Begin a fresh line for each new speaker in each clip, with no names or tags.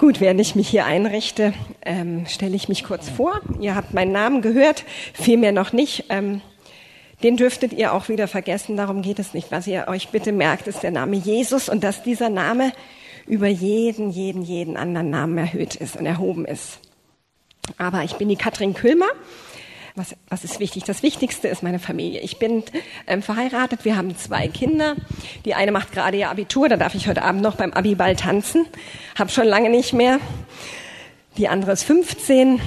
Gut, während ich mich hier einrichte, ähm, stelle ich mich kurz vor. Ihr habt meinen Namen gehört, vielmehr noch nicht. Ähm, den dürftet ihr auch wieder vergessen, darum geht es nicht. Was ihr euch bitte merkt, ist der Name Jesus und dass dieser Name über jeden, jeden, jeden anderen Namen erhöht ist und erhoben ist. Aber ich bin die Katrin Külmer. Was, was ist wichtig? Das Wichtigste ist meine Familie. Ich bin ähm, verheiratet, wir haben zwei Kinder. Die eine macht gerade ihr Abitur, da darf ich heute Abend noch beim Abiball tanzen. Hab schon lange nicht mehr. Die andere ist 15.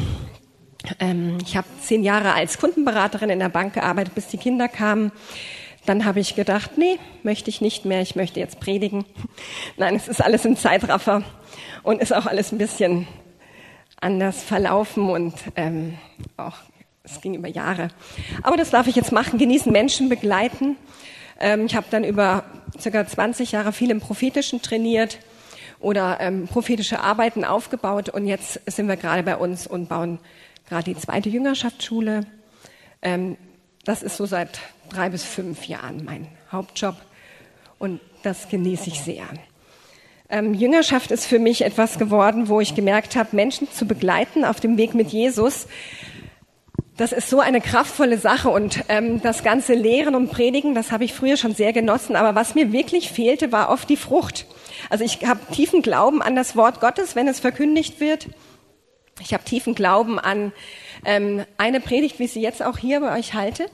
Ähm, ich habe zehn Jahre als Kundenberaterin in der Bank gearbeitet, bis die Kinder kamen. Dann habe ich gedacht, nee, möchte ich nicht mehr, ich möchte jetzt predigen. Nein, es ist alles im Zeitraffer und ist auch alles ein bisschen anders verlaufen und ähm, auch es ging über Jahre. Aber das darf ich jetzt machen, genießen, Menschen begleiten. Ähm, ich habe dann über circa 20 Jahre viel im Prophetischen trainiert oder ähm, prophetische Arbeiten aufgebaut und jetzt sind wir gerade bei uns und bauen gerade die zweite Jüngerschaftsschule. Ähm, das ist so seit drei bis fünf Jahren mein Hauptjob und das genieße ich sehr. Ähm, Jüngerschaft ist für mich etwas geworden, wo ich gemerkt habe, Menschen zu begleiten auf dem Weg mit Jesus. Das ist so eine kraftvolle Sache und ähm, das ganze Lehren und Predigen, das habe ich früher schon sehr genossen. Aber was mir wirklich fehlte, war oft die Frucht. Also ich habe tiefen Glauben an das Wort Gottes, wenn es verkündigt wird. Ich habe tiefen Glauben an ähm, eine Predigt, wie ich sie jetzt auch hier bei euch halte.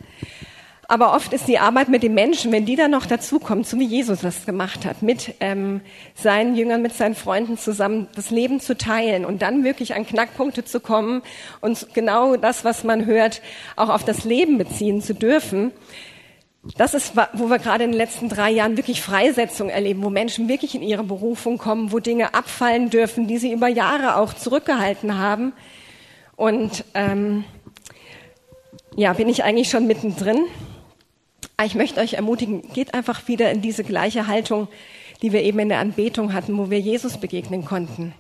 Aber oft ist die Arbeit mit den Menschen, wenn die dann noch dazukommt, so wie Jesus das gemacht hat, mit ähm, seinen Jüngern, mit seinen Freunden zusammen das Leben zu teilen und dann wirklich an Knackpunkte zu kommen und genau das, was man hört, auch auf das Leben beziehen zu dürfen. Das ist, wo wir gerade in den letzten drei Jahren wirklich Freisetzung erleben, wo Menschen wirklich in ihre Berufung kommen, wo Dinge abfallen dürfen, die sie über Jahre auch zurückgehalten haben. Und ähm, ja, bin ich eigentlich schon mittendrin. Ah, ich möchte euch ermutigen, geht einfach wieder in diese gleiche Haltung, die wir eben in der Anbetung hatten, wo wir Jesus begegnen konnten.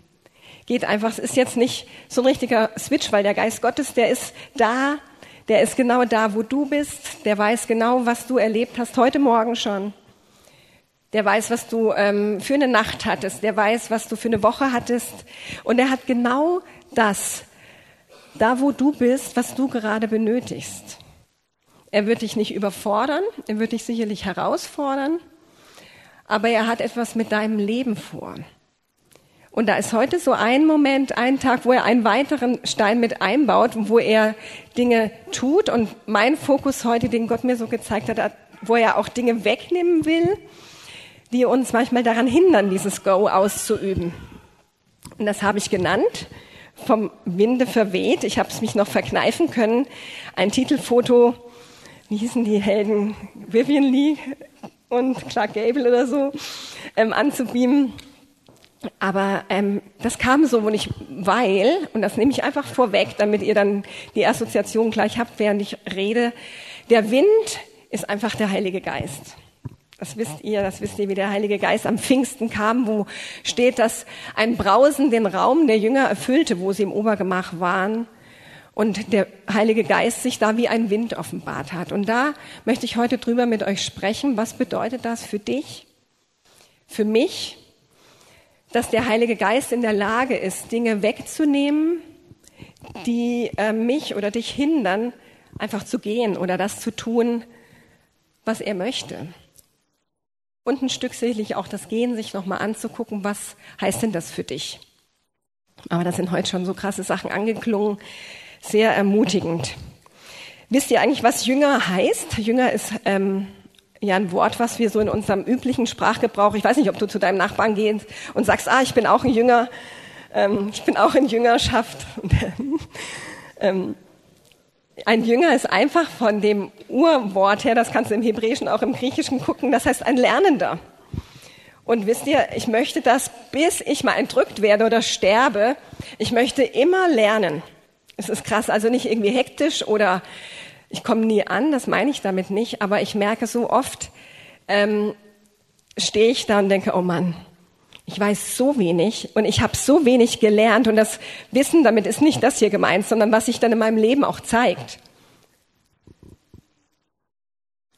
Geht einfach, es ist jetzt nicht so ein richtiger Switch, weil der Geist Gottes, der ist da, der ist genau da, wo du bist, der weiß genau, was du erlebt hast, heute Morgen schon. Der weiß, was du ähm, für eine Nacht hattest, der weiß, was du für eine Woche hattest. Und er hat genau das, da wo du bist, was du gerade benötigst. Er wird dich nicht überfordern, er wird dich sicherlich herausfordern, aber er hat etwas mit deinem Leben vor. Und da ist heute so ein Moment, ein Tag, wo er einen weiteren Stein mit einbaut, wo er Dinge tut. Und mein Fokus heute, den Gott mir so gezeigt hat, wo er auch Dinge wegnehmen will, die uns manchmal daran hindern, dieses Go auszuüben. Und das habe ich genannt, vom Winde verweht. Ich habe es mich noch verkneifen können. Ein Titelfoto wie hießen die Helden, Vivian Lee und Clark Gable oder so, ähm, anzubeamen. Aber ähm, das kam so, und ich, weil, und das nehme ich einfach vorweg, damit ihr dann die Assoziation gleich habt, während ich rede, der Wind ist einfach der Heilige Geist. Das wisst ihr, das wisst ihr, wie der Heilige Geist am Pfingsten kam, wo steht, dass ein Brausen den Raum der Jünger erfüllte, wo sie im Obergemach waren und der Heilige Geist sich da wie ein Wind offenbart hat. Und da möchte ich heute drüber mit euch sprechen. Was bedeutet das für dich, für mich, dass der Heilige Geist in der Lage ist, Dinge wegzunehmen, die äh, mich oder dich hindern, einfach zu gehen oder das zu tun, was er möchte. Und ein Stück sicherlich auch das Gehen, sich nochmal anzugucken, was heißt denn das für dich? Aber da sind heute schon so krasse Sachen angeklungen, sehr ermutigend. Wisst ihr eigentlich, was Jünger heißt? Jünger ist ähm, ja ein Wort, was wir so in unserem üblichen Sprachgebrauch, ich weiß nicht, ob du zu deinem Nachbarn gehst und sagst, ah, ich bin auch ein Jünger, ähm, ich bin auch in Jüngerschaft. ähm, ein Jünger ist einfach von dem Urwort her, das kannst du im Hebräischen auch im Griechischen gucken, das heißt ein Lernender. Und wisst ihr, ich möchte das, bis ich mal entrückt werde oder sterbe, ich möchte immer lernen. Es ist krass, also nicht irgendwie hektisch oder ich komme nie an, das meine ich damit nicht, aber ich merke so oft, ähm, stehe ich da und denke, oh Mann, ich weiß so wenig und ich habe so wenig gelernt und das Wissen damit ist nicht das hier gemeint, sondern was sich dann in meinem Leben auch zeigt.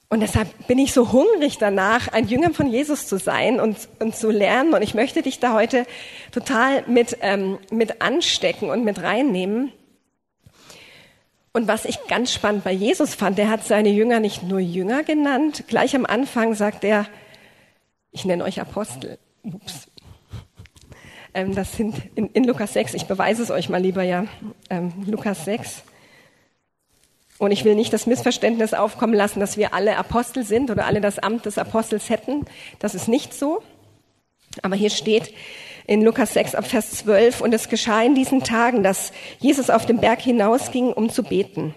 Und deshalb bin ich so hungrig danach, ein Jünger von Jesus zu sein und, und zu lernen. Und ich möchte dich da heute total mit, ähm, mit anstecken und mit reinnehmen. Und was ich ganz spannend bei Jesus fand, der hat seine Jünger nicht nur Jünger genannt. Gleich am Anfang sagt er, ich nenne euch Apostel. Ups. Ähm, das sind in, in, Lukas 6, ich beweise es euch mal lieber, ja. Ähm, Lukas 6. Und ich will nicht das Missverständnis aufkommen lassen, dass wir alle Apostel sind oder alle das Amt des Apostels hätten. Das ist nicht so. Aber hier steht in Lukas 6 ab Vers 12, und es geschah in diesen Tagen, dass Jesus auf den Berg hinausging, um zu beten.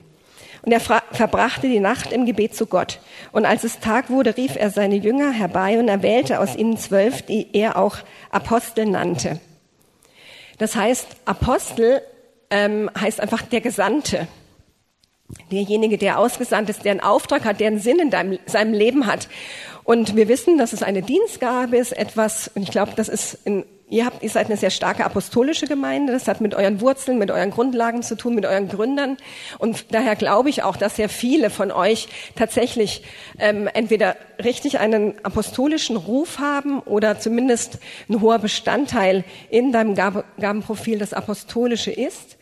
Und er verbrachte die Nacht im Gebet zu Gott. Und als es Tag wurde, rief er seine Jünger herbei und erwählte aus ihnen zwölf, die er auch Apostel nannte. Das heißt, Apostel ähm, heißt einfach der Gesandte derjenige, der ausgesandt ist, der einen Auftrag hat, der einen Sinn in deinem, seinem Leben hat. Und wir wissen, dass es eine Dienstgabe ist, etwas, und ich glaube, das ist in, ihr habt, ihr seid eine sehr starke apostolische Gemeinde, das hat mit euren Wurzeln, mit euren Grundlagen zu tun, mit euren Gründern. Und daher glaube ich auch, dass sehr viele von euch tatsächlich ähm, entweder richtig einen apostolischen Ruf haben oder zumindest ein hoher Bestandteil in deinem Gabenprofil das Apostolische ist.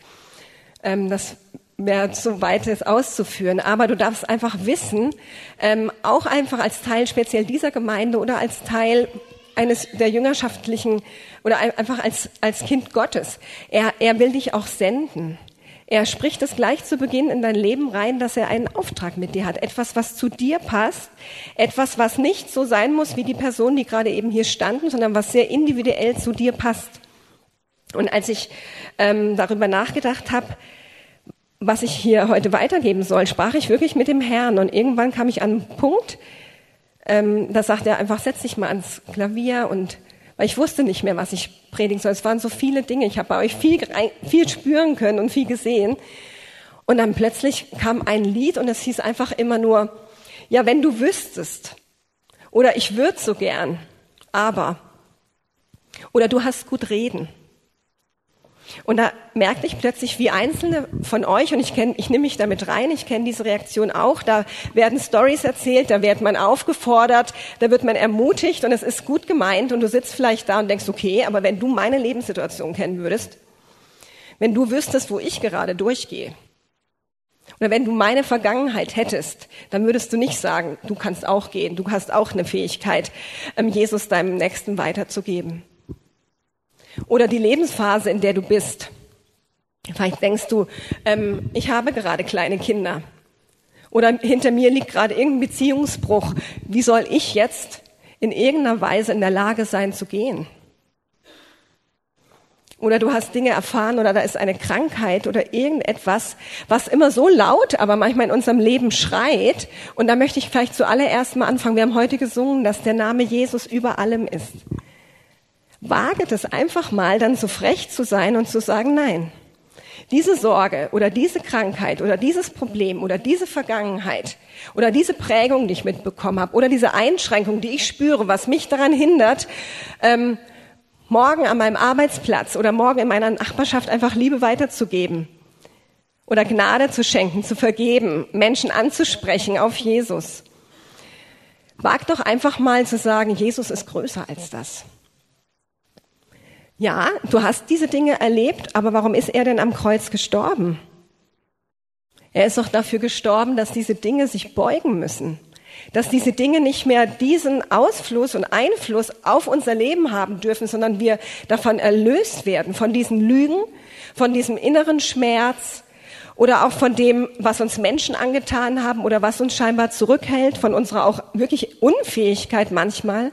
Ähm, das mehr zu weit ist auszuführen. Aber du darfst einfach wissen, ähm, auch einfach als Teil speziell dieser Gemeinde oder als Teil eines der jüngerschaftlichen oder einfach als, als Kind Gottes. Er, er will dich auch senden. Er spricht es gleich zu Beginn in dein Leben rein, dass er einen Auftrag mit dir hat. Etwas, was zu dir passt. Etwas, was nicht so sein muss wie die Person, die gerade eben hier standen, sondern was sehr individuell zu dir passt. Und als ich ähm, darüber nachgedacht habe, was ich hier heute weitergeben soll, sprach ich wirklich mit dem Herrn. Und irgendwann kam ich an einen Punkt, ähm, da sagte er einfach, setz dich mal ans Klavier und weil ich wusste nicht mehr, was ich predigen soll. Es waren so viele Dinge. Ich habe bei euch viel, viel spüren können und viel gesehen. Und dann plötzlich kam ein Lied und es hieß einfach immer nur, ja, wenn du wüsstest. Oder ich würde so gern. Aber. Oder du hast gut reden. Und da merkte ich plötzlich, wie einzelne von euch, und ich kenne, ich nehme mich damit rein, ich kenne diese Reaktion auch, da werden Stories erzählt, da wird man aufgefordert, da wird man ermutigt und es ist gut gemeint und du sitzt vielleicht da und denkst, okay, aber wenn du meine Lebenssituation kennen würdest, wenn du wüsstest, wo ich gerade durchgehe, oder wenn du meine Vergangenheit hättest, dann würdest du nicht sagen, du kannst auch gehen, du hast auch eine Fähigkeit, ähm, Jesus deinem Nächsten weiterzugeben. Oder die Lebensphase, in der du bist. Vielleicht denkst du, ähm, ich habe gerade kleine Kinder. Oder hinter mir liegt gerade irgendein Beziehungsbruch. Wie soll ich jetzt in irgendeiner Weise in der Lage sein zu gehen? Oder du hast Dinge erfahren oder da ist eine Krankheit oder irgendetwas, was immer so laut, aber manchmal in unserem Leben schreit. Und da möchte ich vielleicht zuallererst mal anfangen. Wir haben heute gesungen, dass der Name Jesus über allem ist. Wage das einfach mal, dann so frech zu sein und zu sagen, nein. Diese Sorge oder diese Krankheit oder dieses Problem oder diese Vergangenheit oder diese Prägung, die ich mitbekommen habe oder diese Einschränkung, die ich spüre, was mich daran hindert, ähm, morgen an meinem Arbeitsplatz oder morgen in meiner Nachbarschaft einfach Liebe weiterzugeben oder Gnade zu schenken, zu vergeben, Menschen anzusprechen auf Jesus. Wag doch einfach mal zu sagen, Jesus ist größer als das. Ja, du hast diese Dinge erlebt, aber warum ist er denn am Kreuz gestorben? Er ist doch dafür gestorben, dass diese Dinge sich beugen müssen, dass diese Dinge nicht mehr diesen Ausfluss und Einfluss auf unser Leben haben dürfen, sondern wir davon erlöst werden, von diesen Lügen, von diesem inneren Schmerz oder auch von dem, was uns Menschen angetan haben oder was uns scheinbar zurückhält, von unserer auch wirklich Unfähigkeit manchmal.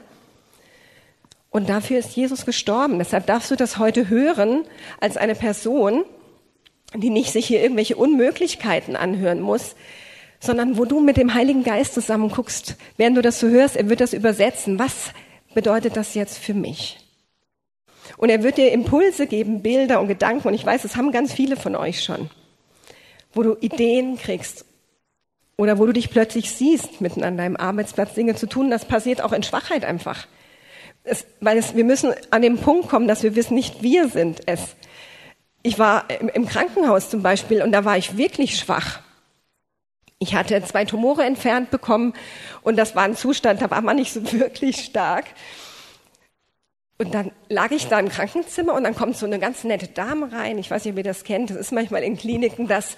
Und dafür ist Jesus gestorben. Deshalb darfst du das heute hören als eine Person, die nicht sich hier irgendwelche Unmöglichkeiten anhören muss, sondern wo du mit dem Heiligen Geist zusammen guckst, während du das so hörst, er wird das übersetzen. Was bedeutet das jetzt für mich? Und er wird dir Impulse geben, Bilder und Gedanken. Und ich weiß, das haben ganz viele von euch schon, wo du Ideen kriegst oder wo du dich plötzlich siehst, mitten an deinem Arbeitsplatz Dinge zu tun. Das passiert auch in Schwachheit einfach. Es, weil es, wir müssen an den Punkt kommen, dass wir wissen, nicht wir sind es. Ich war im, im Krankenhaus zum Beispiel und da war ich wirklich schwach. Ich hatte zwei Tumore entfernt bekommen und das war ein Zustand, da war man nicht so wirklich stark. Und dann lag ich da im Krankenzimmer und dann kommt so eine ganz nette Dame rein. Ich weiß nicht, ob ihr das kennt. Das ist manchmal in Kliniken, dass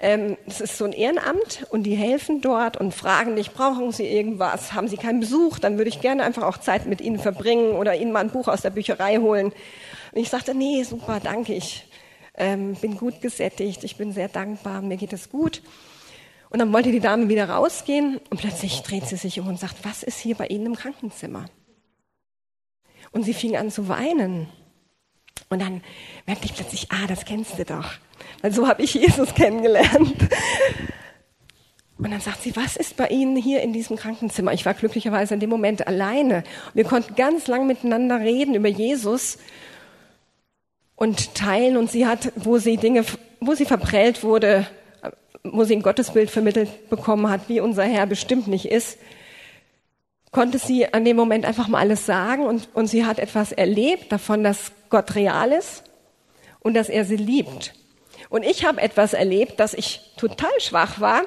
ähm, es ist so ein Ehrenamt und die helfen dort und fragen dich, brauchen Sie irgendwas? Haben Sie keinen Besuch? Dann würde ich gerne einfach auch Zeit mit Ihnen verbringen oder Ihnen mal ein Buch aus der Bücherei holen. Und ich sagte, nee, super, danke, ich ähm, bin gut gesättigt, ich bin sehr dankbar, mir geht es gut. Und dann wollte die Dame wieder rausgehen und plötzlich dreht sie sich um und sagt, was ist hier bei Ihnen im Krankenzimmer? Und sie fing an zu weinen. Und dann merkte ich plötzlich, ah, das kennst du doch. Weil so habe ich Jesus kennengelernt. Und dann sagt sie, was ist bei Ihnen hier in diesem Krankenzimmer? Ich war glücklicherweise in dem Moment alleine. Wir konnten ganz lang miteinander reden über Jesus und teilen. Und sie hat, wo sie Dinge, wo sie verprellt wurde, wo sie ein Gottesbild vermittelt bekommen hat, wie unser Herr bestimmt nicht ist, konnte sie an dem Moment einfach mal alles sagen und, und sie hat etwas erlebt davon, dass Gott real ist und dass er sie liebt. Und ich habe etwas erlebt, dass ich total schwach war,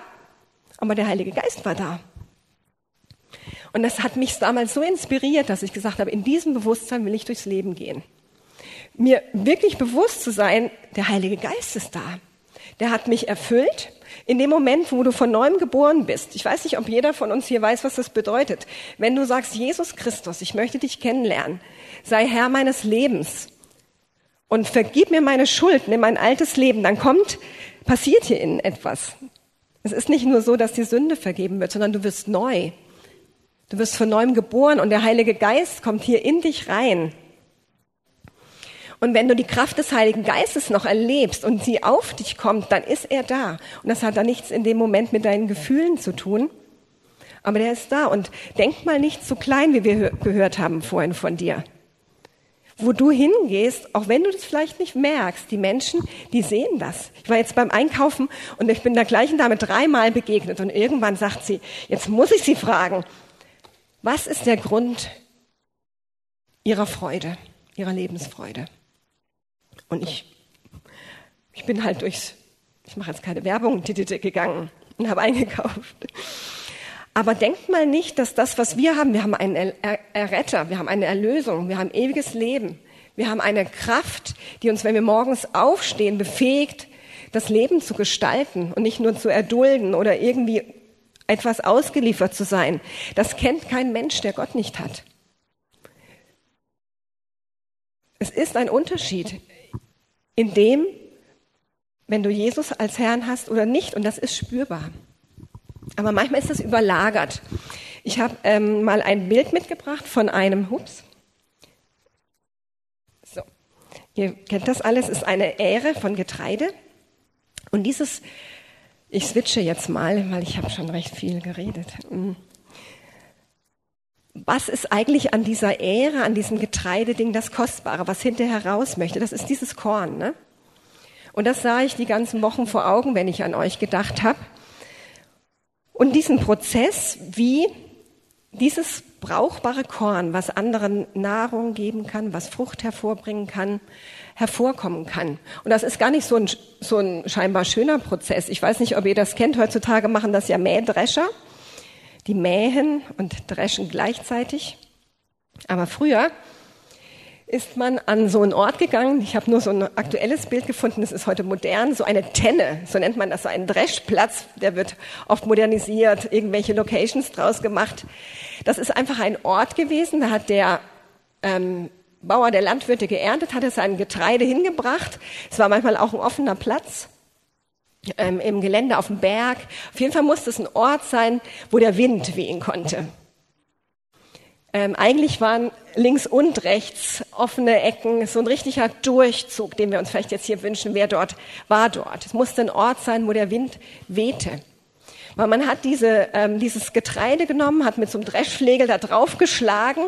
aber der Heilige Geist war da. Und das hat mich damals so inspiriert, dass ich gesagt habe, in diesem Bewusstsein will ich durchs Leben gehen. Mir wirklich bewusst zu sein, der Heilige Geist ist da. Der hat mich erfüllt in dem Moment, wo du von neuem geboren bist, ich weiß nicht, ob jeder von uns hier weiß, was das bedeutet. Wenn du sagst, Jesus Christus, ich möchte dich kennenlernen, sei Herr meines Lebens und vergib mir meine Schuld, nimm mein altes Leben, dann kommt, passiert hier innen etwas. Es ist nicht nur so, dass die Sünde vergeben wird, sondern du wirst neu. Du wirst von neuem geboren und der Heilige Geist kommt hier in dich rein. Und wenn du die Kraft des Heiligen Geistes noch erlebst und sie auf dich kommt, dann ist er da. Und das hat dann nichts in dem Moment mit deinen Gefühlen zu tun. Aber der ist da. Und denk mal nicht so klein, wie wir gehört haben vorhin von dir. Wo du hingehst, auch wenn du das vielleicht nicht merkst, die Menschen, die sehen das. Ich war jetzt beim Einkaufen und ich bin der gleichen Dame dreimal begegnet und irgendwann sagt sie, jetzt muss ich sie fragen, was ist der Grund ihrer Freude, ihrer Lebensfreude? Und ich, ich bin halt durchs, ich mache jetzt keine Werbung, gegangen und habe eingekauft. Aber denkt mal nicht, dass das, was wir haben, wir haben einen Erretter, wir haben eine Erlösung, wir haben ewiges Leben, wir haben eine Kraft, die uns, wenn wir morgens aufstehen, befähigt, das Leben zu gestalten und nicht nur zu erdulden oder irgendwie etwas ausgeliefert zu sein. Das kennt kein Mensch, der Gott nicht hat. Es ist ein Unterschied in dem, wenn du Jesus als Herrn hast oder nicht, und das ist spürbar. Aber manchmal ist es überlagert. Ich habe ähm, mal ein Bild mitgebracht von einem, hups, so, ihr kennt das alles, ist eine Ähre von Getreide. Und dieses, ich switche jetzt mal, weil ich habe schon recht viel geredet. Hm. Was ist eigentlich an dieser Ähre, an diesem Getreideding das Kostbare, was hinterher raus möchte? Das ist dieses Korn. Ne? Und das sah ich die ganzen Wochen vor Augen, wenn ich an euch gedacht habe. Und diesen Prozess, wie dieses brauchbare Korn, was anderen Nahrung geben kann, was Frucht hervorbringen kann, hervorkommen kann. Und das ist gar nicht so ein, so ein scheinbar schöner Prozess. Ich weiß nicht, ob ihr das kennt. Heutzutage machen das ja Mähdrescher die mähen und dreschen gleichzeitig. Aber früher ist man an so einen Ort gegangen. Ich habe nur so ein aktuelles Bild gefunden, das ist heute modern, so eine Tenne, so nennt man das, so ein Dreschplatz, der wird oft modernisiert, irgendwelche Locations draus gemacht. Das ist einfach ein Ort gewesen, da hat der ähm, Bauer, der Landwirte geerntet, hatte sein Getreide hingebracht. Es war manchmal auch ein offener Platz ähm, im Gelände auf dem Berg. Auf jeden Fall musste es ein Ort sein, wo der Wind wehen konnte. Ähm, eigentlich waren links und rechts offene Ecken, so ein richtiger Durchzug, den wir uns vielleicht jetzt hier wünschen, wer dort war dort. Es musste ein Ort sein, wo der Wind wehte. Weil man hat diese, ähm, dieses Getreide genommen, hat mit so einem Dreschflegel da drauf geschlagen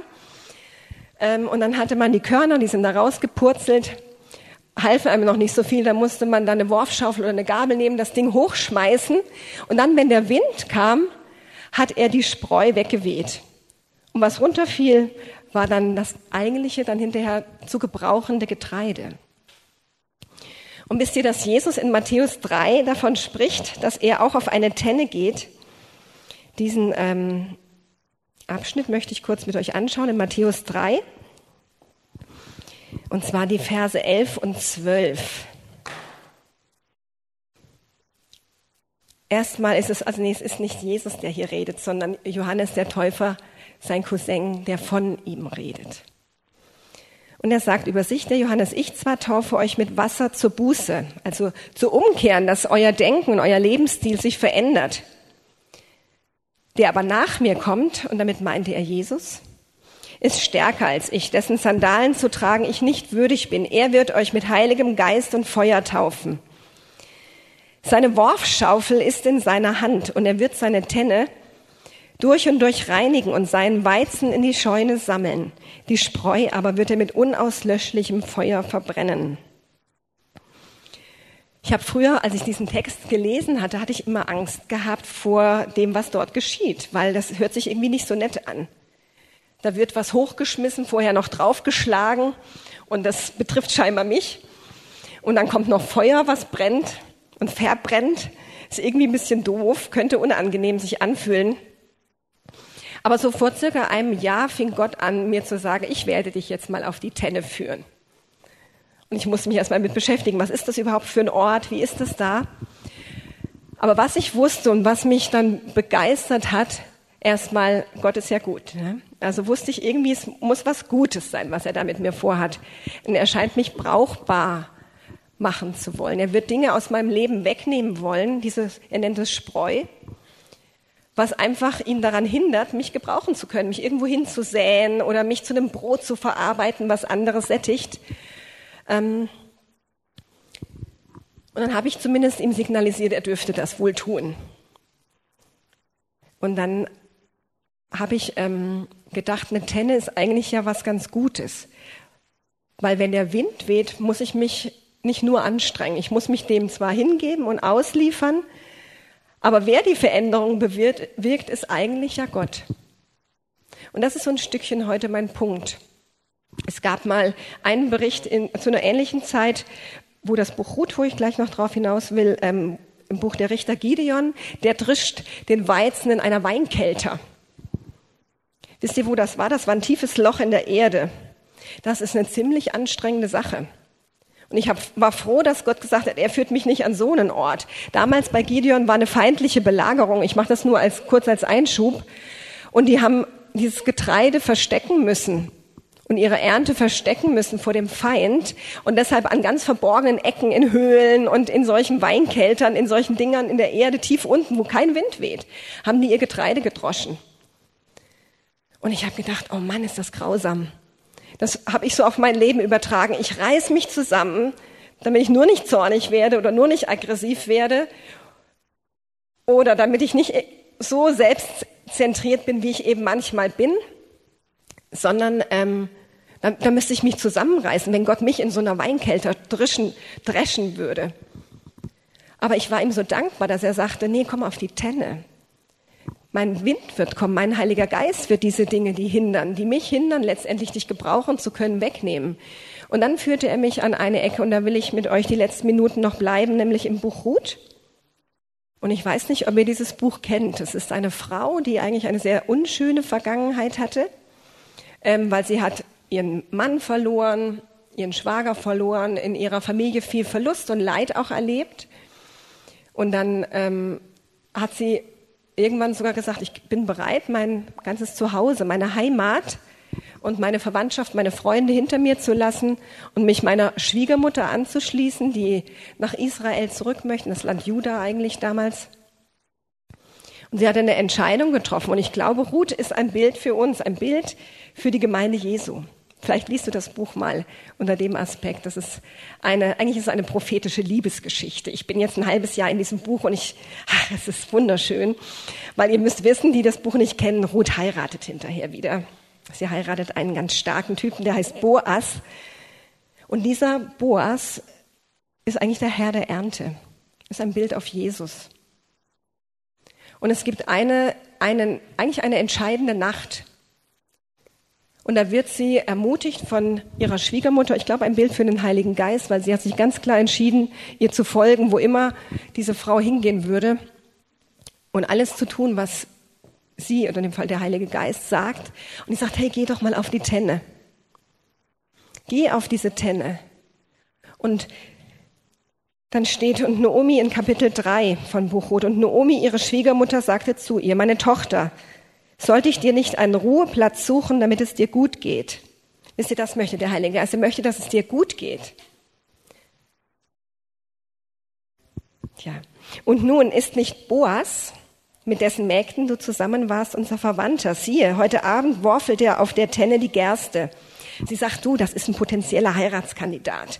ähm, und dann hatte man die Körner, die sind da rausgepurzelt half einem noch nicht so viel, da musste man dann eine Worfschaufel oder eine Gabel nehmen, das Ding hochschmeißen und dann, wenn der Wind kam, hat er die Spreu weggeweht. Und was runterfiel, war dann das eigentliche, dann hinterher zu gebrauchende Getreide. Und wisst ihr, dass Jesus in Matthäus 3 davon spricht, dass er auch auf eine Tenne geht? Diesen ähm, Abschnitt möchte ich kurz mit euch anschauen in Matthäus 3. Und zwar die Verse 11 und 12. Erstmal ist es, also nee, es ist nicht Jesus, der hier redet, sondern Johannes der Täufer, sein Cousin, der von ihm redet. Und er sagt über sich, der Johannes, ich zwar taufe euch mit Wasser zur Buße, also zu umkehren, dass euer Denken und euer Lebensstil sich verändert. Der aber nach mir kommt, und damit meinte er Jesus, ist stärker als ich, dessen Sandalen zu tragen ich nicht würdig bin. Er wird euch mit heiligem Geist und Feuer taufen. Seine Worfschaufel ist in seiner Hand und er wird seine Tenne durch und durch reinigen und seinen Weizen in die Scheune sammeln. Die Spreu aber wird er mit unauslöschlichem Feuer verbrennen. Ich habe früher, als ich diesen Text gelesen hatte, hatte ich immer Angst gehabt vor dem, was dort geschieht, weil das hört sich irgendwie nicht so nett an. Da wird was hochgeschmissen, vorher noch draufgeschlagen und das betrifft scheinbar mich. Und dann kommt noch Feuer, was brennt und verbrennt. Ist irgendwie ein bisschen doof, könnte unangenehm sich anfühlen. Aber so vor circa einem Jahr fing Gott an, mir zu sagen, ich werde dich jetzt mal auf die Tenne führen. Und ich musste mich erstmal mit beschäftigen. Was ist das überhaupt für ein Ort? Wie ist das da? Aber was ich wusste und was mich dann begeistert hat, erstmal, Gott ist ja gut. Ne? Also wusste ich irgendwie, es muss was Gutes sein, was er da mit mir vorhat. Und er scheint mich brauchbar machen zu wollen. Er wird Dinge aus meinem Leben wegnehmen wollen, dieses, er nennt es Spreu, was einfach ihn daran hindert, mich gebrauchen zu können, mich irgendwo hinzusäen oder mich zu einem Brot zu verarbeiten, was anderes sättigt. Ähm und dann habe ich zumindest ihm signalisiert, er dürfte das wohl tun. Und dann habe ich ähm, gedacht, eine Tenne ist eigentlich ja was ganz Gutes. Weil wenn der Wind weht, muss ich mich nicht nur anstrengen. Ich muss mich dem zwar hingeben und ausliefern, aber wer die Veränderung bewirkt, wirkt, ist eigentlich ja Gott. Und das ist so ein Stückchen heute mein Punkt. Es gab mal einen Bericht in, zu einer ähnlichen Zeit, wo das Buch Ruth, wo ich gleich noch drauf hinaus will, ähm, im Buch der Richter Gideon, der drischt den Weizen in einer Weinkelter. Wisst ihr, wo das war? Das war ein tiefes Loch in der Erde. Das ist eine ziemlich anstrengende Sache. Und ich hab, war froh, dass Gott gesagt hat, er führt mich nicht an so einen Ort. Damals bei Gideon war eine feindliche Belagerung. Ich mache das nur als kurz als Einschub. Und die haben dieses Getreide verstecken müssen und ihre Ernte verstecken müssen vor dem Feind und deshalb an ganz verborgenen Ecken in Höhlen und in solchen Weinkeltern, in solchen Dingern in der Erde tief unten, wo kein Wind weht, haben die ihr Getreide gedroschen. Und ich habe gedacht, oh Mann, ist das grausam. Das habe ich so auf mein Leben übertragen. Ich reiß mich zusammen, damit ich nur nicht zornig werde oder nur nicht aggressiv werde oder damit ich nicht so selbstzentriert bin, wie ich eben manchmal bin, sondern ähm, da, da müsste ich mich zusammenreißen, wenn Gott mich in so einer Weinkelter dreschen, dreschen würde. Aber ich war ihm so dankbar, dass er sagte, nee, komm auf die Tenne. Mein Wind wird kommen, mein Heiliger Geist wird diese Dinge, die hindern, die mich hindern, letztendlich dich gebrauchen zu können, wegnehmen. Und dann führte er mich an eine Ecke und da will ich mit euch die letzten Minuten noch bleiben, nämlich im Buch Ruth. Und ich weiß nicht, ob ihr dieses Buch kennt. Es ist eine Frau, die eigentlich eine sehr unschöne Vergangenheit hatte, ähm, weil sie hat ihren Mann verloren, ihren Schwager verloren, in ihrer Familie viel Verlust und Leid auch erlebt. Und dann ähm, hat sie irgendwann sogar gesagt, ich bin bereit, mein ganzes Zuhause, meine Heimat und meine Verwandtschaft, meine Freunde hinter mir zu lassen und mich meiner Schwiegermutter anzuschließen, die nach Israel zurück möchten, das Land Juda eigentlich damals. Und sie hat eine Entscheidung getroffen und ich glaube, Ruth ist ein Bild für uns, ein Bild für die Gemeinde Jesu. Vielleicht liest du das Buch mal unter dem Aspekt. Das ist eine, eigentlich ist es eine prophetische Liebesgeschichte. Ich bin jetzt ein halbes Jahr in diesem Buch und ich, ach, es ist wunderschön, weil ihr müsst wissen, die das Buch nicht kennen, Ruth heiratet hinterher wieder. Sie heiratet einen ganz starken Typen, der heißt Boas. Und dieser Boas ist eigentlich der Herr der Ernte. Ist ein Bild auf Jesus. Und es gibt eine, einen, eigentlich eine entscheidende Nacht Und da wird sie ermutigt von ihrer Schwiegermutter, ich glaube ein Bild für den Heiligen Geist, weil sie hat sich ganz klar entschieden, ihr zu folgen, wo immer diese Frau hingehen würde und alles zu tun, was sie oder in dem Fall der Heilige Geist sagt. Und ich sagt, hey, geh doch mal auf die Tenne. Geh auf diese Tenne. Und dann steht, und Naomi in Kapitel 3 von Buchrot, und Naomi, ihre Schwiegermutter, sagte zu ihr, meine Tochter, sollte ich dir nicht einen Ruheplatz suchen, damit es dir gut geht? Wisst ihr, das möchte der Heilige Geist. Er möchte, dass es dir gut geht. Tja. Und nun ist nicht Boas, mit dessen Mägden du zusammen warst, unser Verwandter. Siehe, heute Abend worfelt er auf der Tenne die Gerste. Sie sagt, du, das ist ein potenzieller Heiratskandidat.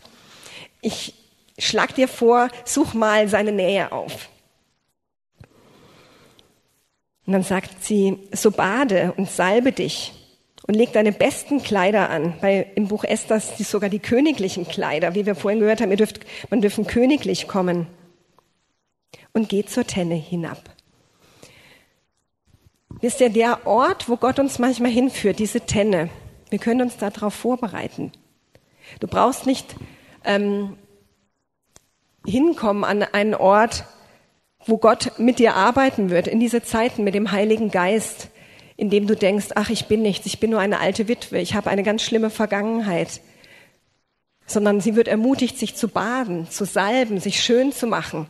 Ich schlag dir vor, such mal seine Nähe auf. Und dann sagt sie, so bade und salbe dich und leg deine besten Kleider an. Bei, Im Buch Esther sind sogar die königlichen Kleider, wie wir vorhin gehört haben, ihr dürft, man dürfen königlich kommen. Und geh zur Tenne hinab. Wisst ihr, der Ort, wo Gott uns manchmal hinführt, diese Tenne, wir können uns darauf vorbereiten. Du brauchst nicht ähm, hinkommen an einen Ort, wo Gott mit dir arbeiten wird, in diese Zeiten mit dem Heiligen Geist, in dem du denkst, ach, ich bin nichts, ich bin nur eine alte Witwe, ich habe eine ganz schlimme Vergangenheit. Sondern sie wird ermutigt, sich zu baden, zu salben, sich schön zu machen,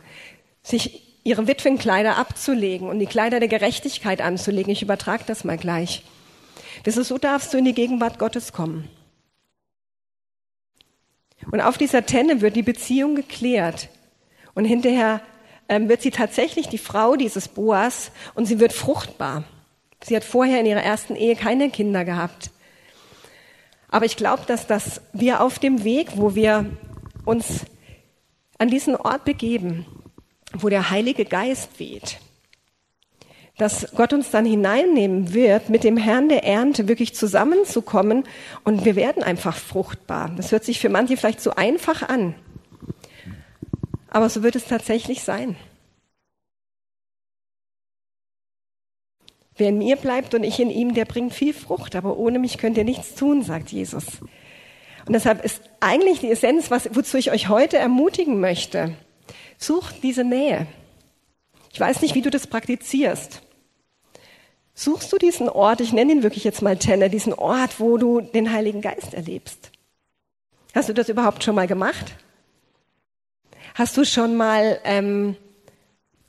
sich ihre Witwenkleider abzulegen und die Kleider der Gerechtigkeit anzulegen. Ich übertrage das mal gleich. Das ist so darfst du in die Gegenwart Gottes kommen. Und auf dieser Tenne wird die Beziehung geklärt. Und hinterher wird sie tatsächlich die Frau dieses Boas und sie wird fruchtbar. Sie hat vorher in ihrer ersten Ehe keine Kinder gehabt. Aber ich glaube, dass das wir auf dem Weg, wo wir uns an diesen Ort begeben, wo der Heilige Geist weht, dass Gott uns dann hineinnehmen wird, mit dem Herrn der Ernte wirklich zusammenzukommen und wir werden einfach fruchtbar. Das hört sich für manche vielleicht so einfach an. Aber so wird es tatsächlich sein. Wer in mir bleibt und ich in ihm, der bringt viel Frucht, aber ohne mich könnt ihr nichts tun, sagt Jesus. Und deshalb ist eigentlich die Essenz, was, wozu ich euch heute ermutigen möchte. Sucht diese Nähe. Ich weiß nicht, wie du das praktizierst. Suchst du diesen Ort, ich nenne ihn wirklich jetzt mal Tenne, diesen Ort, wo du den Heiligen Geist erlebst? Hast du das überhaupt schon mal gemacht? Hast du schon mal ähm,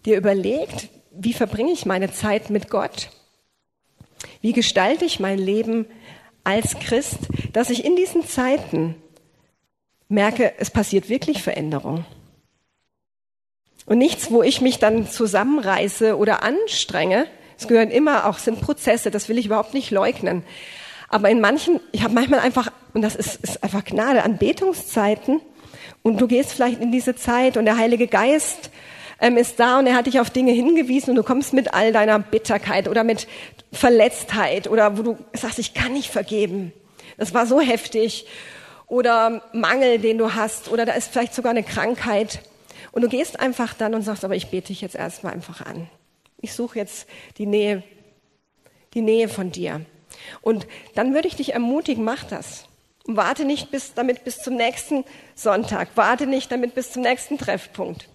dir überlegt, wie verbringe ich meine Zeit mit Gott? Wie gestalte ich mein Leben als Christ, dass ich in diesen Zeiten merke, es passiert wirklich Veränderung? Und nichts, wo ich mich dann zusammenreiße oder anstrenge. Es gehören immer auch, sind Prozesse, das will ich überhaupt nicht leugnen. Aber in manchen, ich habe manchmal einfach, und das ist, ist einfach Gnade, Anbetungszeiten, und du gehst vielleicht in diese Zeit und der Heilige Geist ähm, ist da und er hat dich auf Dinge hingewiesen und du kommst mit all deiner Bitterkeit oder mit Verletztheit oder wo du sagst, ich kann nicht vergeben. Das war so heftig. Oder Mangel, den du hast. Oder da ist vielleicht sogar eine Krankheit. Und du gehst einfach dann und sagst, aber ich bete dich jetzt erstmal einfach an. Ich suche jetzt die Nähe, die Nähe von dir. Und dann würde ich dich ermutigen, mach das. Warte nicht bis, damit bis zum nächsten Sonntag. Warte nicht damit bis zum nächsten Treffpunkt.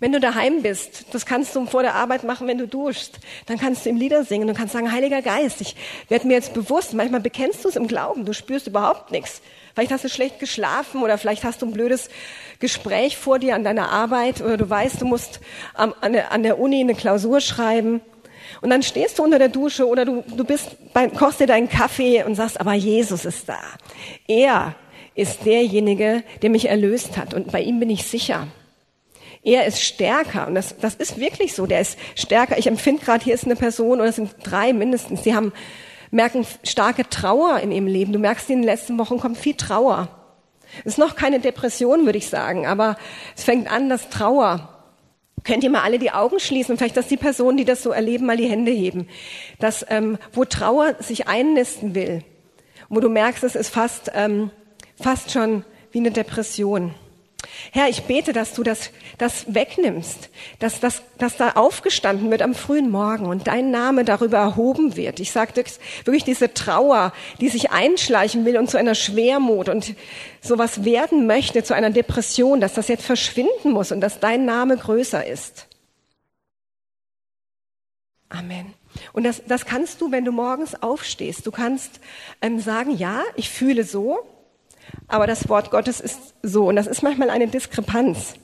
Wenn du daheim bist, das kannst du vor der Arbeit machen, wenn du duschst, dann kannst du ihm Lieder singen und kannst sagen, Heiliger Geist, ich werde mir jetzt bewusst, manchmal bekennst du es im Glauben, du spürst überhaupt nichts. Vielleicht hast du schlecht geschlafen oder vielleicht hast du ein blödes Gespräch vor dir an deiner Arbeit oder du weißt, du musst an der Uni eine Klausur schreiben und dann stehst du unter der Dusche oder du, du bist bei, kochst dir deinen Kaffee und sagst, aber Jesus ist da. Er ist derjenige, der mich erlöst hat und bei ihm bin ich sicher. Er ist stärker und das, das ist wirklich so. Der ist stärker. Ich empfinde gerade, hier ist eine Person oder es sind drei mindestens, die haben merken starke Trauer in ihrem Leben. Du merkst, in den letzten Wochen kommt viel Trauer. Es ist noch keine Depression, würde ich sagen, aber es fängt an, dass Trauer Könnt ihr mal alle die Augen schließen und vielleicht, dass die Personen, die das so erleben, mal die Hände heben. Dass, ähm, wo Trauer sich einnisten will, wo du merkst, es ist fast, ähm, fast schon wie eine Depression. Herr, ich bete, dass du das, das wegnimmst, dass, dass, dass da aufgestanden wird am frühen Morgen und dein Name darüber erhoben wird. Ich sage wirklich diese Trauer, die sich einschleichen will und zu einer Schwermut und sowas werden möchte, zu einer Depression, dass das jetzt verschwinden muss und dass dein Name größer ist. Amen. Und das, das kannst du, wenn du morgens aufstehst. Du kannst ähm, sagen, ja, ich fühle so, aber das Wort Gottes ist so. Und das ist manchmal eine Diskrepanz.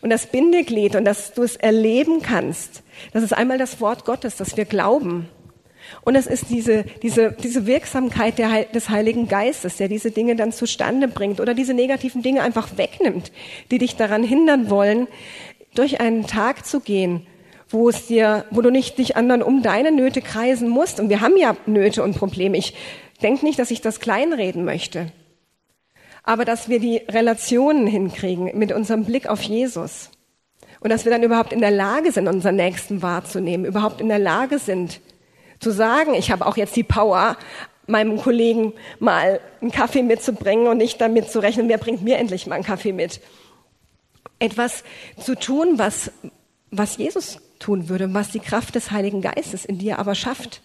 Und das Bindeglied und dass du es erleben kannst, das ist einmal das Wort Gottes, das wir glauben. Und es ist diese, diese, diese Wirksamkeit der, des Heiligen Geistes, der diese Dinge dann zustande bringt oder diese negativen Dinge einfach wegnimmt, die dich daran hindern wollen, durch einen Tag zu gehen, wo es dir, wo du nicht dich anderen um deine Nöte kreisen musst. Und wir haben ja Nöte und Probleme. Ich denke nicht, dass ich das kleinreden möchte aber dass wir die Relationen hinkriegen mit unserem Blick auf Jesus. Und dass wir dann überhaupt in der Lage sind, unseren Nächsten wahrzunehmen, überhaupt in der Lage sind, zu sagen, ich habe auch jetzt die Power, meinem Kollegen mal einen Kaffee mitzubringen und nicht damit zu rechnen, wer bringt mir endlich mal einen Kaffee mit. Etwas zu tun, was, was Jesus tun würde, was die Kraft des Heiligen Geistes in dir aber schafft.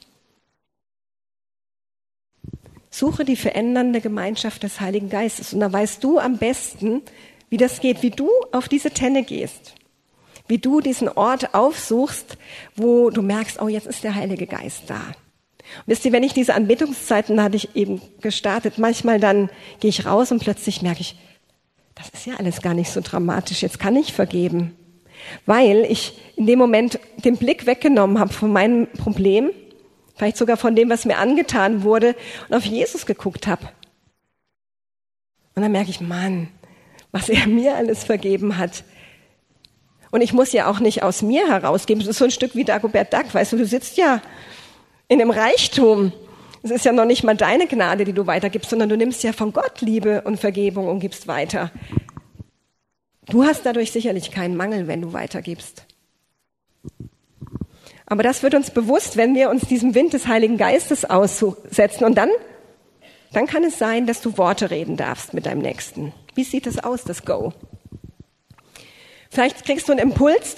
Suche die verändernde Gemeinschaft des Heiligen Geistes. Und da weißt du am besten, wie das geht, wie du auf diese Tenne gehst. Wie du diesen Ort aufsuchst, wo du merkst, oh, jetzt ist der Heilige Geist da. Und wisst ihr, wenn ich diese Anbetungszeiten hatte ich eben gestartet, manchmal dann gehe ich raus und plötzlich merke ich, das ist ja alles gar nicht so dramatisch, jetzt kann ich vergeben. Weil ich in dem Moment den Blick weggenommen habe von meinem Problem vielleicht sogar von dem, was mir angetan wurde und auf Jesus geguckt habe. Und dann merke ich, Mann, was er mir alles vergeben hat. Und ich muss ja auch nicht aus mir herausgeben. Das ist so ein Stück wie Dagobert Duck, weißt du, du sitzt ja in dem Reichtum. Es ist ja noch nicht mal deine Gnade, die du weitergibst, sondern du nimmst ja von Gott Liebe und Vergebung und gibst weiter. Du hast dadurch sicherlich keinen Mangel, wenn du weitergibst. Aber das wird uns bewusst, wenn wir uns diesem Wind des Heiligen Geistes aussetzen. Und dann, dann kann es sein, dass du Worte reden darfst mit deinem Nächsten. Wie sieht es aus, das Go? Vielleicht kriegst du einen Impuls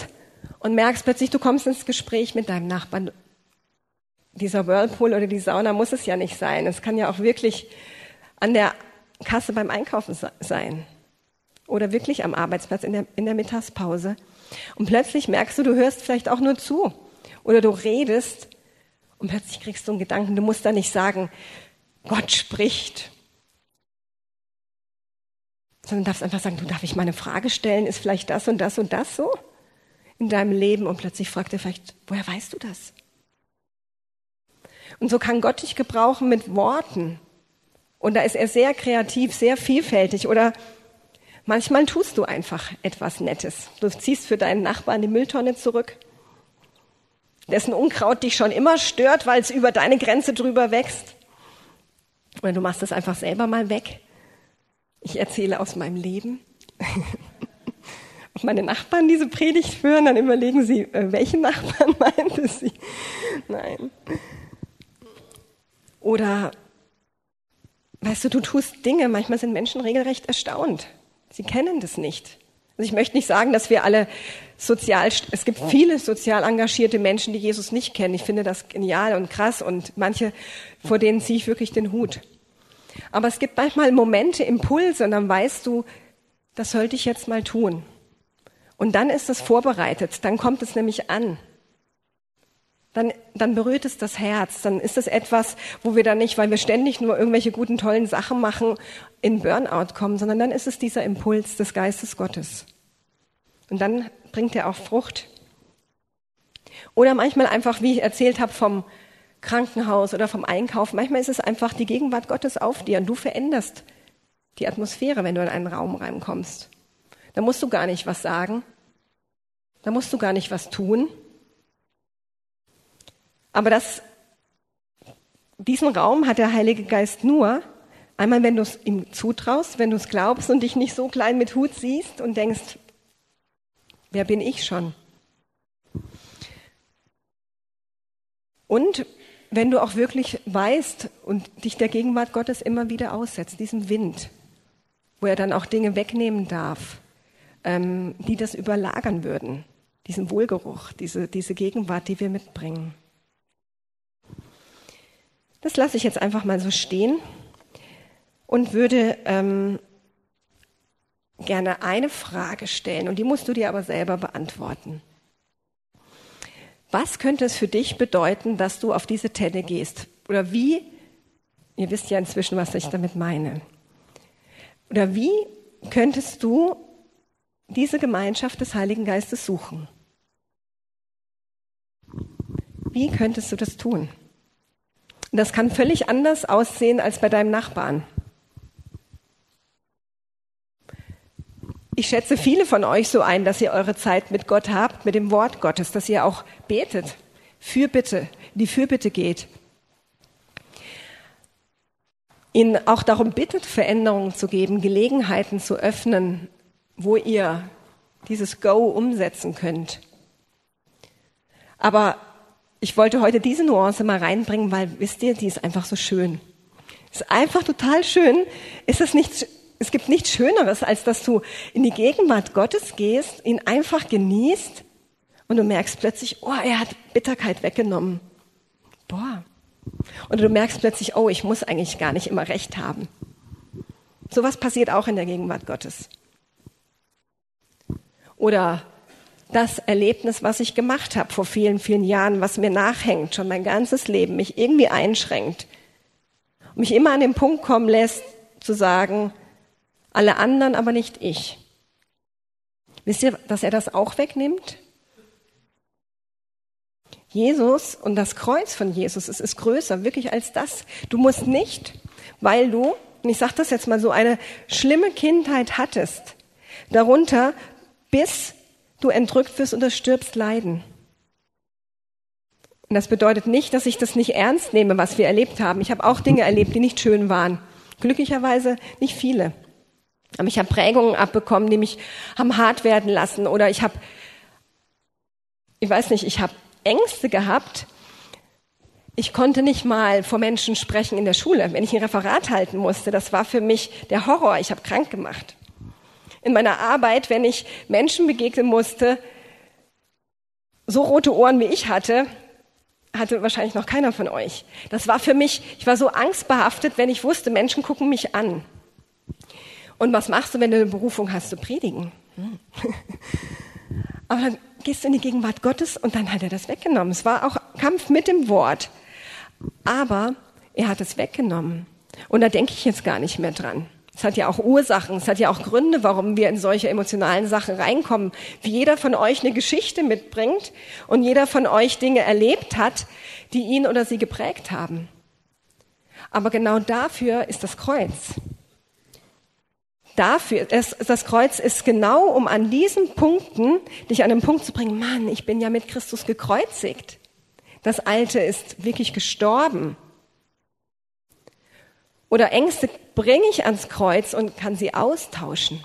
und merkst plötzlich, du kommst ins Gespräch mit deinem Nachbarn. Dieser Whirlpool oder die Sauna muss es ja nicht sein. Es kann ja auch wirklich an der Kasse beim Einkaufen sein. Oder wirklich am Arbeitsplatz in der, in der Mittagspause. Und plötzlich merkst du, du hörst vielleicht auch nur zu. Oder du redest und plötzlich kriegst du einen Gedanken, du musst da nicht sagen, Gott spricht. Sondern darfst einfach sagen, du darf ich mal eine Frage stellen, ist vielleicht das und das und das so in deinem Leben? Und plötzlich fragt er vielleicht, woher weißt du das? Und so kann Gott dich gebrauchen mit Worten. Und da ist er sehr kreativ, sehr vielfältig. Oder manchmal tust du einfach etwas Nettes. Du ziehst für deinen Nachbarn die Mülltonne zurück dessen Unkraut dich schon immer stört, weil es über deine Grenze drüber wächst. Oder du machst es einfach selber mal weg. Ich erzähle aus meinem Leben. Ob meine Nachbarn diese Predigt hören, dann überlegen sie, äh, welchen Nachbarn meinte sie? Nein. Oder, weißt du, du tust Dinge, manchmal sind Menschen regelrecht erstaunt. Sie kennen das nicht. Also ich möchte nicht sagen, dass wir alle sozial, es gibt viele sozial engagierte Menschen, die Jesus nicht kennen. Ich finde das genial und krass und manche, vor denen ziehe ich wirklich den Hut. Aber es gibt manchmal Momente, Impulse und dann weißt du, das sollte ich jetzt mal tun. Und dann ist es vorbereitet, dann kommt es nämlich an. Dann, dann berührt es das Herz, dann ist es etwas, wo wir dann nicht, weil wir ständig nur irgendwelche guten, tollen Sachen machen, in Burnout kommen, sondern dann ist es dieser Impuls des Geistes Gottes. Und dann bringt er auch Frucht. Oder manchmal einfach, wie ich erzählt habe, vom Krankenhaus oder vom Einkauf. Manchmal ist es einfach die Gegenwart Gottes auf dir und du veränderst die Atmosphäre, wenn du in einen Raum reinkommst. Da musst du gar nicht was sagen. Da musst du gar nicht was tun. Aber das, diesen Raum hat der Heilige Geist nur, einmal wenn du es ihm zutraust, wenn du es glaubst und dich nicht so klein mit Hut siehst und denkst, Wer bin ich schon? Und wenn du auch wirklich weißt und dich der Gegenwart Gottes immer wieder aussetzt, diesem Wind, wo er dann auch Dinge wegnehmen darf, ähm, die das überlagern würden, diesen Wohlgeruch, diese, diese Gegenwart, die wir mitbringen. Das lasse ich jetzt einfach mal so stehen und würde ähm, gerne eine Frage stellen und die musst du dir aber selber beantworten. Was könnte es für dich bedeuten, dass du auf diese Tenne gehst? Oder wie, ihr wisst ja inzwischen, was ich damit meine. Oder wie könntest du diese Gemeinschaft des Heiligen Geistes suchen? Wie könntest du das tun? Und das kann völlig anders aussehen als bei deinem Nachbarn. Ich schätze viele von euch so ein, dass ihr eure Zeit mit Gott habt, mit dem Wort Gottes, dass ihr auch betet, Fürbitte, die Fürbitte geht. Ihn auch darum bittet, Veränderungen zu geben, Gelegenheiten zu öffnen, wo ihr dieses Go umsetzen könnt. Aber ich wollte heute diese Nuance mal reinbringen, weil wisst ihr, die ist einfach so schön. Ist einfach total schön. Ist es nicht es gibt nichts Schöneres, als dass du in die Gegenwart Gottes gehst, ihn einfach genießt und du merkst plötzlich, oh, er hat Bitterkeit weggenommen. Boah. Und du merkst plötzlich, oh, ich muss eigentlich gar nicht immer recht haben. Sowas passiert auch in der Gegenwart Gottes. Oder das Erlebnis, was ich gemacht habe vor vielen, vielen Jahren, was mir nachhängt, schon mein ganzes Leben, mich irgendwie einschränkt, mich immer an den Punkt kommen lässt, zu sagen, alle anderen, aber nicht ich. Wisst ihr, dass er das auch wegnimmt? Jesus und das Kreuz von Jesus, es ist größer, wirklich als das. Du musst nicht, weil du, und ich sage das jetzt mal so, eine schlimme Kindheit hattest, darunter bis du entrückt wirst oder stirbst, leiden. Und das bedeutet nicht, dass ich das nicht ernst nehme, was wir erlebt haben. Ich habe auch Dinge erlebt, die nicht schön waren. Glücklicherweise nicht viele. Aber ich habe Prägungen abbekommen, die mich haben hart werden lassen. Oder ich habe, ich weiß nicht, ich habe Ängste gehabt. Ich konnte nicht mal vor Menschen sprechen in der Schule, wenn ich ein Referat halten musste. Das war für mich der Horror. Ich habe krank gemacht. In meiner Arbeit, wenn ich Menschen begegnen musste, so rote Ohren wie ich hatte, hatte wahrscheinlich noch keiner von euch. Das war für mich, ich war so angstbehaftet, wenn ich wusste, Menschen gucken mich an. Und was machst du, wenn du eine Berufung hast zu predigen? Hm. Aber dann gehst du in die Gegenwart Gottes und dann hat er das weggenommen. Es war auch Kampf mit dem Wort. Aber er hat es weggenommen. Und da denke ich jetzt gar nicht mehr dran. Es hat ja auch Ursachen, es hat ja auch Gründe, warum wir in solche emotionalen Sachen reinkommen. Wie jeder von euch eine Geschichte mitbringt und jeder von euch Dinge erlebt hat, die ihn oder sie geprägt haben. Aber genau dafür ist das Kreuz dafür, das, das Kreuz ist genau, um an diesen Punkten dich an den Punkt zu bringen, Mann, ich bin ja mit Christus gekreuzigt. Das Alte ist wirklich gestorben. Oder Ängste bringe ich ans Kreuz und kann sie austauschen.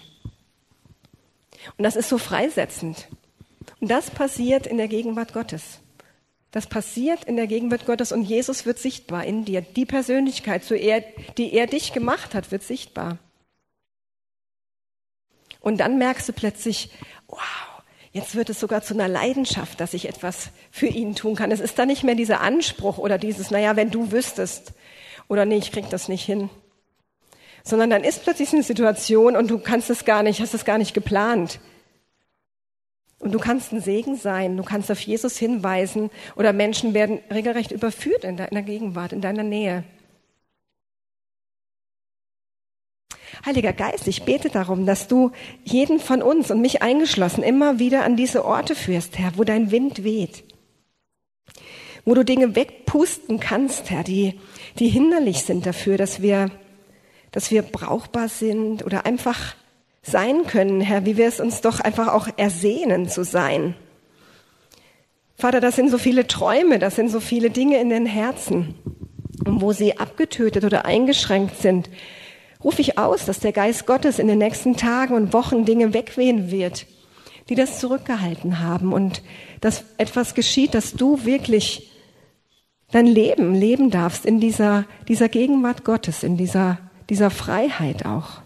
Und das ist so freisetzend. Und das passiert in der Gegenwart Gottes. Das passiert in der Gegenwart Gottes und Jesus wird sichtbar in dir. Die Persönlichkeit, die er dich gemacht hat, wird sichtbar. Und dann merkst du plötzlich, wow, jetzt wird es sogar zu einer Leidenschaft, dass ich etwas für ihn tun kann. Es ist da nicht mehr dieser Anspruch oder dieses, naja, wenn du wüsstest oder nee, ich krieg das nicht hin. Sondern dann ist plötzlich eine Situation und du kannst es gar nicht, hast es gar nicht geplant. Und du kannst ein Segen sein, du kannst auf Jesus hinweisen oder Menschen werden regelrecht überführt in deiner Gegenwart, in deiner Nähe. Heiliger Geist, ich bete darum, dass du jeden von uns und mich eingeschlossen immer wieder an diese Orte führst, Herr, wo dein Wind weht. Wo du Dinge wegpusten kannst, Herr, die, die hinderlich sind dafür, dass wir, dass wir brauchbar sind oder einfach sein können, Herr, wie wir es uns doch einfach auch ersehnen zu sein. Vater, das sind so viele Träume, das sind so viele Dinge in den Herzen. Wo sie abgetötet oder eingeschränkt sind, rufe ich aus, dass der Geist Gottes in den nächsten Tagen und Wochen Dinge wegwehen wird, die das zurückgehalten haben und dass etwas geschieht, dass du wirklich dein Leben leben darfst in dieser, dieser Gegenwart Gottes, in dieser, dieser Freiheit auch.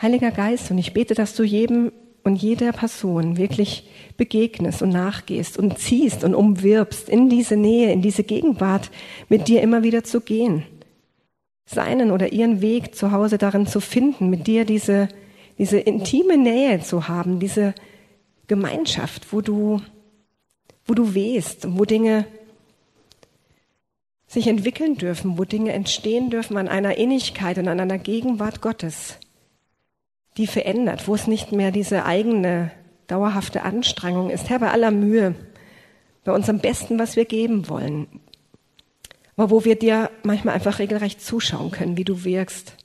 Heiliger Geist, und ich bete, dass du jedem und jeder Person wirklich begegnest und nachgehst und ziehst und umwirbst, in diese Nähe, in diese Gegenwart mit dir immer wieder zu gehen. Seinen oder ihren Weg zu Hause darin zu finden, mit dir diese, diese intime Nähe zu haben, diese Gemeinschaft, wo du, wo du wehst, wo Dinge sich entwickeln dürfen, wo Dinge entstehen dürfen an einer Innigkeit und an einer Gegenwart Gottes die verändert, wo es nicht mehr diese eigene dauerhafte Anstrengung ist. Herr, bei aller Mühe, bei unserem Besten, was wir geben wollen, aber wo wir dir manchmal einfach regelrecht zuschauen können, wie du wirkst.